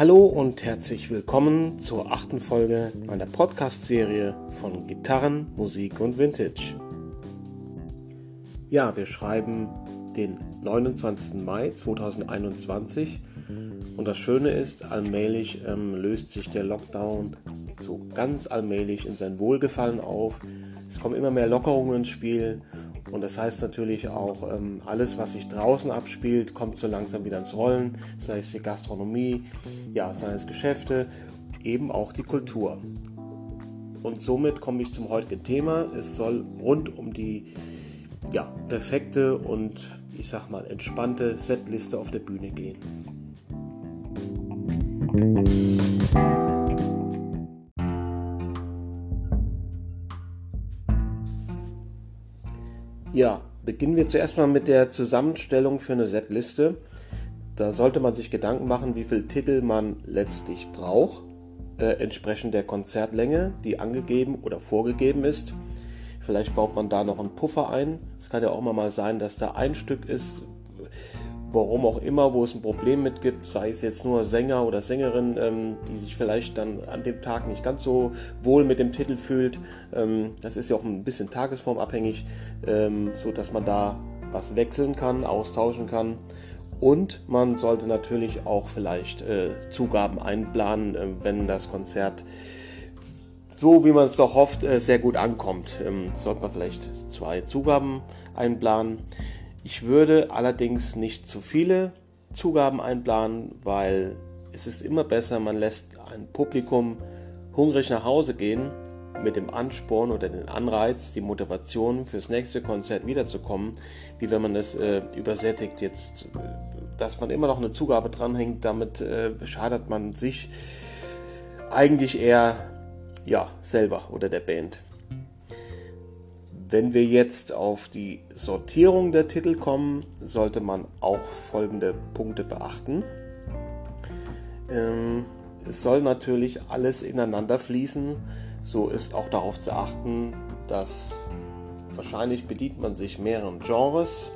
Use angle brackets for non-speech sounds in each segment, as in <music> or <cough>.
Hallo und herzlich willkommen zur achten Folge meiner Podcast-Serie von Gitarren, Musik und Vintage. Ja, wir schreiben den 29. Mai 2021 und das Schöne ist, allmählich ähm, löst sich der Lockdown so ganz allmählich in sein Wohlgefallen auf. Es kommen immer mehr Lockerungen ins Spiel und das heißt natürlich auch, ähm, alles, was sich draußen abspielt, kommt so langsam wieder ins Rollen, sei es die Gastronomie, ja, sei es Geschäfte, eben auch die Kultur. Und somit komme ich zum heutigen Thema. Es soll rund um die ja, perfekte und ich sag mal entspannte Setliste auf der Bühne gehen. Ja, beginnen wir zuerst mal mit der Zusammenstellung für eine Setliste. Da sollte man sich Gedanken machen, wie viele Titel man letztlich braucht, äh, entsprechend der Konzertlänge, die angegeben oder vorgegeben ist. Vielleicht baut man da noch einen Puffer ein. Es kann ja auch mal sein, dass da ein Stück ist, warum auch immer, wo es ein Problem mit gibt, sei es jetzt nur Sänger oder Sängerin, ähm, die sich vielleicht dann an dem Tag nicht ganz so wohl mit dem Titel fühlt. Ähm, das ist ja auch ein bisschen tagesformabhängig, ähm, so dass man da was wechseln kann, austauschen kann. Und man sollte natürlich auch vielleicht äh, Zugaben einplanen, äh, wenn das Konzert so, wie man es doch hofft, äh, sehr gut ankommt. Ähm, sollte man vielleicht zwei Zugaben einplanen. Ich würde allerdings nicht zu viele Zugaben einplanen, weil es ist immer besser, man lässt ein Publikum hungrig nach Hause gehen mit dem Ansporn oder den Anreiz, die Motivation fürs nächste Konzert wiederzukommen, wie wenn man es äh, übersättigt jetzt, äh, dass man immer noch eine Zugabe dranhängt, damit äh, schadet man sich eigentlich eher ja selber oder der Band. Wenn wir jetzt auf die Sortierung der Titel kommen, sollte man auch folgende Punkte beachten. Ähm, es soll natürlich alles ineinander fließen. So ist auch darauf zu achten, dass wahrscheinlich bedient man sich mehreren Genres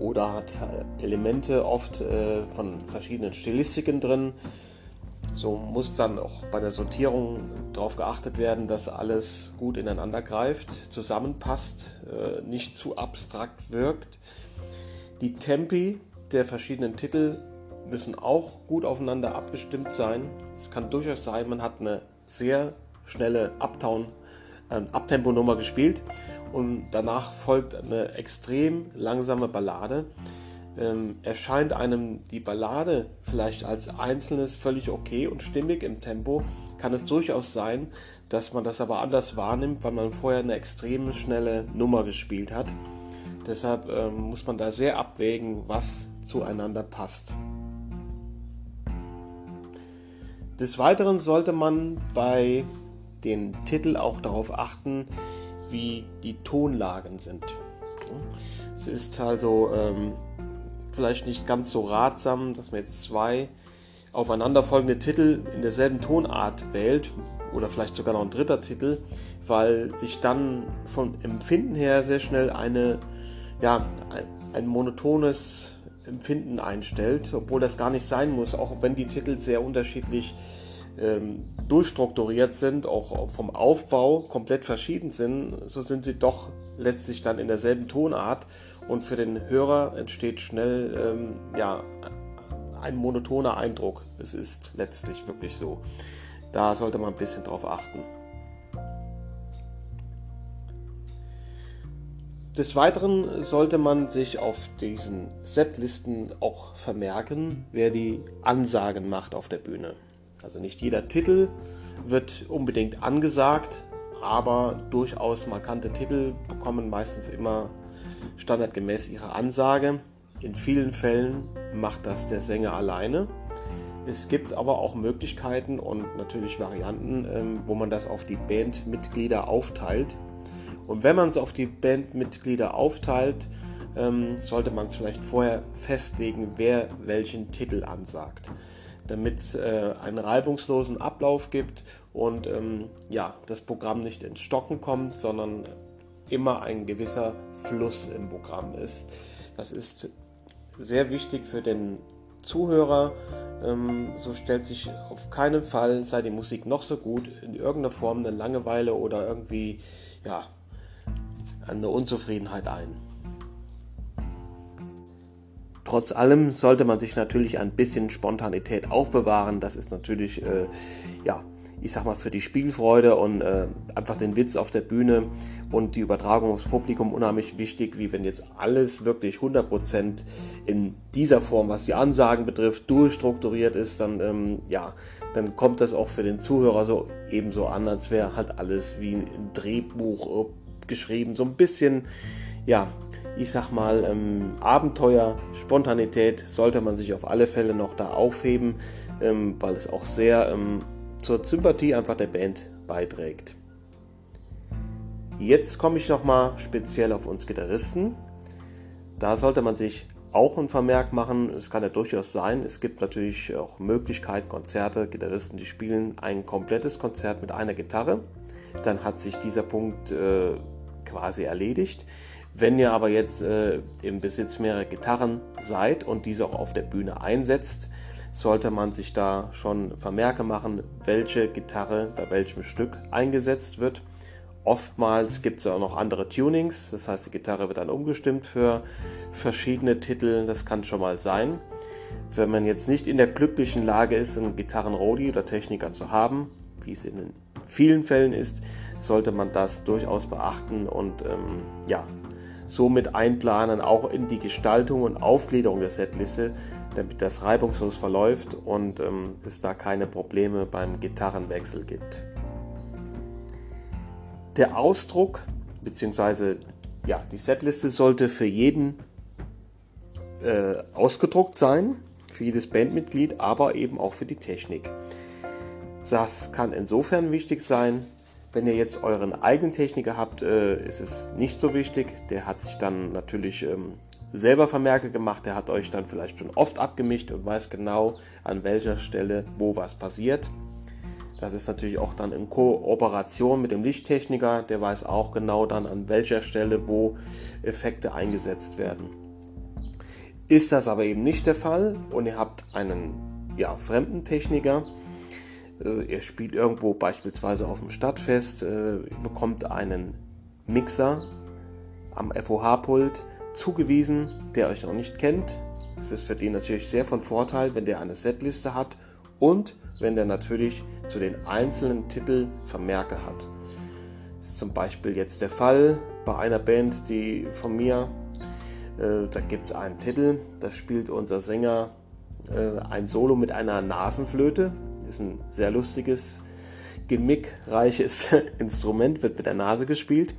oder hat Elemente oft äh, von verschiedenen Stilistiken drin. So muss dann auch bei der Sortierung darauf geachtet werden, dass alles gut ineinander greift, zusammenpasst, äh, nicht zu abstrakt wirkt. Die Tempi der verschiedenen Titel müssen auch gut aufeinander abgestimmt sein. Es kann durchaus sein, man hat eine sehr schnelle Uptown, äh, Abtempo-Nummer gespielt und danach folgt eine extrem langsame Ballade ähm, erscheint einem die Ballade vielleicht als einzelnes völlig okay und stimmig im Tempo, kann es durchaus sein, dass man das aber anders wahrnimmt, weil man vorher eine extrem schnelle Nummer gespielt hat. Deshalb ähm, muss man da sehr abwägen, was zueinander passt. Des Weiteren sollte man bei den Titel auch darauf achten, wie die Tonlagen sind. Es ist also ähm, vielleicht nicht ganz so ratsam, dass man jetzt zwei aufeinanderfolgende Titel in derselben Tonart wählt oder vielleicht sogar noch ein dritter Titel, weil sich dann vom Empfinden her sehr schnell eine, ja, ein, ein monotones Empfinden einstellt, obwohl das gar nicht sein muss, auch wenn die Titel sehr unterschiedlich ähm, durchstrukturiert sind, auch vom Aufbau komplett verschieden sind, so sind sie doch letztlich dann in derselben Tonart und für den Hörer entsteht schnell ähm, ja, ein monotoner Eindruck. Es ist letztlich wirklich so. Da sollte man ein bisschen drauf achten. Des Weiteren sollte man sich auf diesen Setlisten auch vermerken, wer die Ansagen macht auf der Bühne. Also nicht jeder Titel wird unbedingt angesagt, aber durchaus markante Titel bekommen meistens immer standardgemäß ihre Ansage. In vielen Fällen macht das der Sänger alleine. Es gibt aber auch Möglichkeiten und natürlich Varianten, ähm, wo man das auf die Bandmitglieder aufteilt. Und wenn man es auf die Bandmitglieder aufteilt, ähm, sollte man es vielleicht vorher festlegen, wer welchen Titel ansagt, damit es äh, einen reibungslosen Ablauf gibt und ähm, ja, das Programm nicht ins Stocken kommt, sondern immer ein gewisser Fluss im Programm ist. Das ist sehr wichtig für den Zuhörer, ähm, so stellt sich auf keinen Fall, sei die Musik noch so gut, in irgendeiner Form eine Langeweile oder irgendwie ja, eine Unzufriedenheit ein. Trotz allem sollte man sich natürlich ein bisschen Spontanität aufbewahren. Das ist natürlich, äh, ja, ich sag mal, für die Spielfreude und äh, einfach den Witz auf der Bühne und die Übertragung aufs Publikum unheimlich wichtig, wie wenn jetzt alles wirklich 100% in dieser Form, was die Ansagen betrifft, durchstrukturiert ist, dann, ähm, ja, dann kommt das auch für den Zuhörer so ebenso an, als wäre halt alles wie ein Drehbuch äh, geschrieben. So ein bisschen, ja, ich sag mal, ähm, Abenteuer, Spontanität sollte man sich auf alle Fälle noch da aufheben, ähm, weil es auch sehr ähm, zur Sympathie einfach der Band beiträgt. Jetzt komme ich nochmal speziell auf uns Gitarristen. Da sollte man sich auch ein Vermerk machen. Es kann ja durchaus sein, es gibt natürlich auch Möglichkeiten, Konzerte, Gitarristen, die spielen ein komplettes Konzert mit einer Gitarre. Dann hat sich dieser Punkt äh, quasi erledigt. Wenn ihr aber jetzt äh, im Besitz mehrerer Gitarren seid und diese auch auf der Bühne einsetzt, sollte man sich da schon Vermerke machen, welche Gitarre bei welchem Stück eingesetzt wird. Oftmals gibt es auch noch andere Tunings, das heißt die Gitarre wird dann umgestimmt für verschiedene Titel, das kann schon mal sein. Wenn man jetzt nicht in der glücklichen Lage ist, einen Gitarrenrodi oder Techniker zu haben, wie es in vielen Fällen ist, sollte man das durchaus beachten und ähm, ja, somit einplanen, auch in die Gestaltung und Aufgliederung der Setliste, damit das reibungslos verläuft und ähm, es da keine Probleme beim Gitarrenwechsel gibt. Der Ausdruck bzw. Ja, die Setliste sollte für jeden äh, ausgedruckt sein, für jedes Bandmitglied, aber eben auch für die Technik. Das kann insofern wichtig sein, wenn ihr jetzt euren eigenen Techniker habt, äh, ist es nicht so wichtig. Der hat sich dann natürlich ähm, selber Vermerke gemacht. Der hat euch dann vielleicht schon oft abgemischt und weiß genau, an welcher Stelle wo was passiert. Das ist natürlich auch dann in Kooperation mit dem Lichttechniker. Der weiß auch genau dann, an welcher Stelle wo Effekte eingesetzt werden. Ist das aber eben nicht der Fall und ihr habt einen ja, fremden Techniker, äh, ihr spielt irgendwo beispielsweise auf dem Stadtfest, äh, bekommt einen Mixer am FOH-Pult zugewiesen, der euch noch nicht kennt. Es ist für den natürlich sehr von Vorteil, wenn der eine Setliste hat und wenn der natürlich zu den einzelnen Titeln Vermerke hat. Das ist zum Beispiel jetzt der Fall bei einer Band, die von mir, äh, da gibt es einen Titel, da spielt unser Sänger äh, ein Solo mit einer Nasenflöte ist ein sehr lustiges, gemickreiches <laughs> Instrument, wird mit der Nase gespielt.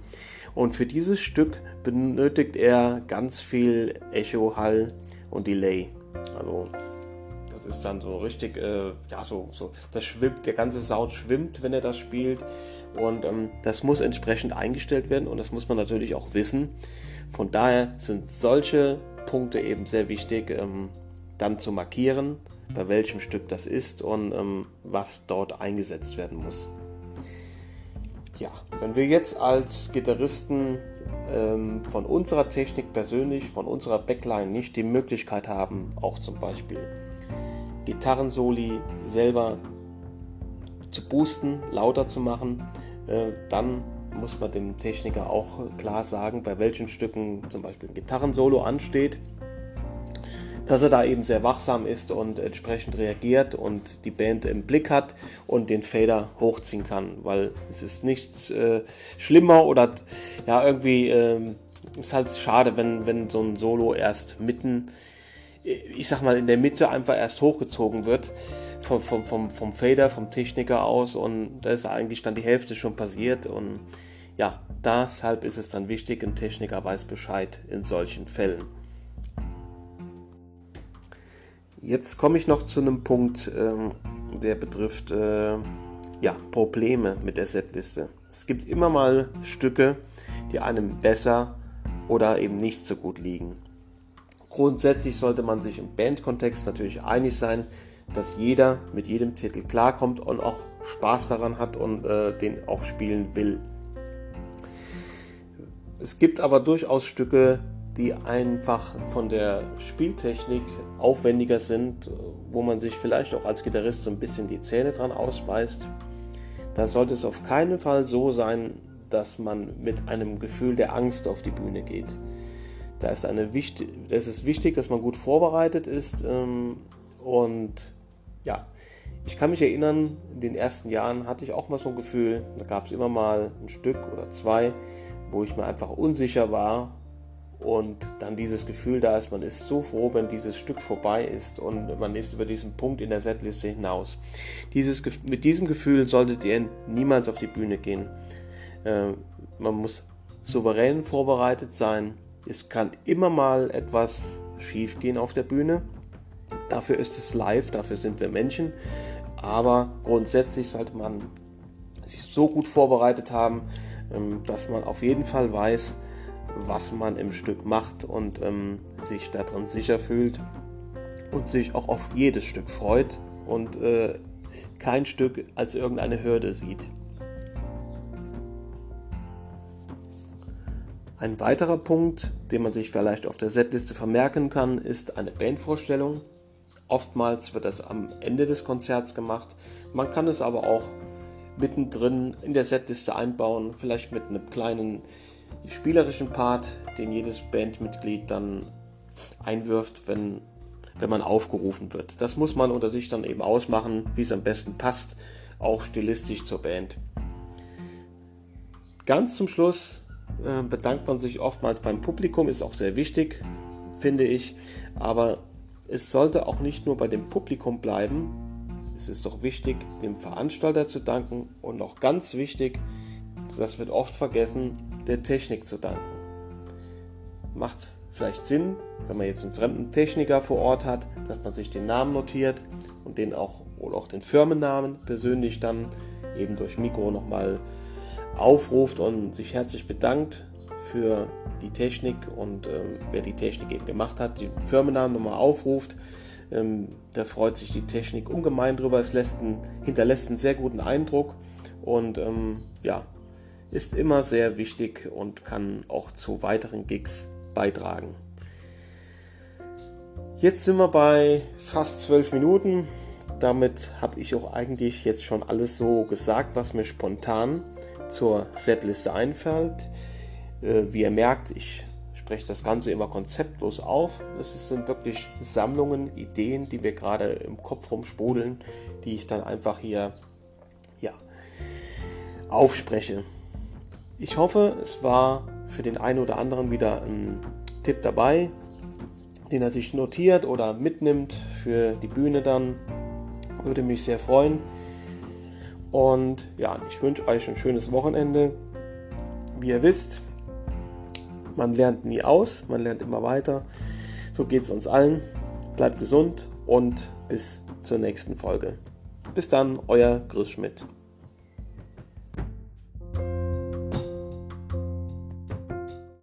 Und für dieses Stück benötigt er ganz viel Echo, Hall und Delay. Also das ist dann so richtig, äh, ja so, so, das schwimmt, der ganze Sound schwimmt, wenn er das spielt. Und ähm, das muss entsprechend eingestellt werden und das muss man natürlich auch wissen. Von daher sind solche Punkte eben sehr wichtig, ähm, dann zu markieren bei welchem Stück das ist und ähm, was dort eingesetzt werden muss. Ja, wenn wir jetzt als Gitarristen ähm, von unserer Technik persönlich, von unserer Backline nicht die Möglichkeit haben, auch zum Beispiel Gitarrensoli selber zu boosten, lauter zu machen, äh, dann muss man dem Techniker auch klar sagen, bei welchen Stücken zum Beispiel ein Gitarrensolo ansteht dass er da eben sehr wachsam ist und entsprechend reagiert und die Band im Blick hat und den Fader hochziehen kann, weil es ist nichts äh, schlimmer oder ja irgendwie äh, ist halt schade, wenn, wenn so ein Solo erst mitten, ich sag mal in der Mitte einfach erst hochgezogen wird vom, vom, vom, vom Fader, vom Techniker aus und da ist eigentlich dann die Hälfte schon passiert und ja, deshalb ist es dann wichtig, ein Techniker weiß Bescheid in solchen Fällen. Jetzt komme ich noch zu einem Punkt, ähm, der betrifft äh, ja, Probleme mit der Setliste. Es gibt immer mal Stücke, die einem besser oder eben nicht so gut liegen. Grundsätzlich sollte man sich im Bandkontext natürlich einig sein, dass jeder mit jedem Titel klarkommt und auch Spaß daran hat und äh, den auch spielen will. Es gibt aber durchaus Stücke, die einfach von der Spieltechnik aufwendiger sind, wo man sich vielleicht auch als Gitarrist so ein bisschen die Zähne dran ausbeißt. Da sollte es auf keinen Fall so sein, dass man mit einem Gefühl der Angst auf die Bühne geht. Da ist eine wichtig, es ist wichtig, dass man gut vorbereitet ist ähm, und ja, ich kann mich erinnern, in den ersten Jahren hatte ich auch mal so ein Gefühl, da gab es immer mal ein Stück oder zwei, wo ich mir einfach unsicher war und dann dieses Gefühl da ist, man ist so froh, wenn dieses Stück vorbei ist und man ist über diesen Punkt in der Setliste hinaus. Dieses, mit diesem Gefühl solltet ihr niemals auf die Bühne gehen. Äh, man muss souverän vorbereitet sein. Es kann immer mal etwas schief gehen auf der Bühne. Dafür ist es live, dafür sind wir Menschen. Aber grundsätzlich sollte man sich so gut vorbereitet haben, ähm, dass man auf jeden Fall weiß, was man im Stück macht und ähm, sich darin sicher fühlt und sich auch auf jedes Stück freut und äh, kein Stück als irgendeine Hürde sieht. Ein weiterer Punkt, den man sich vielleicht auf der Setliste vermerken kann, ist eine Bandvorstellung. Oftmals wird das am Ende des Konzerts gemacht. Man kann es aber auch mittendrin in der Setliste einbauen, vielleicht mit einem kleinen spielerischen Part, den jedes Bandmitglied dann einwirft, wenn, wenn man aufgerufen wird. Das muss man unter sich dann eben ausmachen, wie es am besten passt, auch stilistisch zur Band. Ganz zum Schluss äh, bedankt man sich oftmals beim Publikum, ist auch sehr wichtig, finde ich, aber es sollte auch nicht nur bei dem Publikum bleiben, es ist doch wichtig, dem Veranstalter zu danken und auch ganz wichtig, das wird oft vergessen, der Technik zu danken. Macht vielleicht Sinn, wenn man jetzt einen fremden Techniker vor Ort hat, dass man sich den Namen notiert und den auch oder auch den Firmennamen persönlich dann eben durch Mikro nochmal aufruft und sich herzlich bedankt für die Technik und ähm, wer die Technik eben gemacht hat, den Firmennamen nochmal aufruft. Ähm, da freut sich die Technik ungemein drüber. Es lässt einen, hinterlässt einen sehr guten Eindruck und ähm, ja, ist immer sehr wichtig und kann auch zu weiteren Gigs beitragen. Jetzt sind wir bei fast zwölf Minuten. Damit habe ich auch eigentlich jetzt schon alles so gesagt, was mir spontan zur Setliste einfällt. Äh, wie ihr merkt, ich spreche das Ganze immer konzeptlos auf. Es sind wirklich Sammlungen, Ideen, die mir gerade im Kopf rumsprudeln, die ich dann einfach hier ja, aufspreche. Ich hoffe, es war für den einen oder anderen wieder ein Tipp dabei, den er sich notiert oder mitnimmt für die Bühne dann. Würde mich sehr freuen. Und ja, ich wünsche euch ein schönes Wochenende. Wie ihr wisst, man lernt nie aus, man lernt immer weiter. So geht es uns allen. Bleibt gesund und bis zur nächsten Folge. Bis dann, euer Chris Schmidt.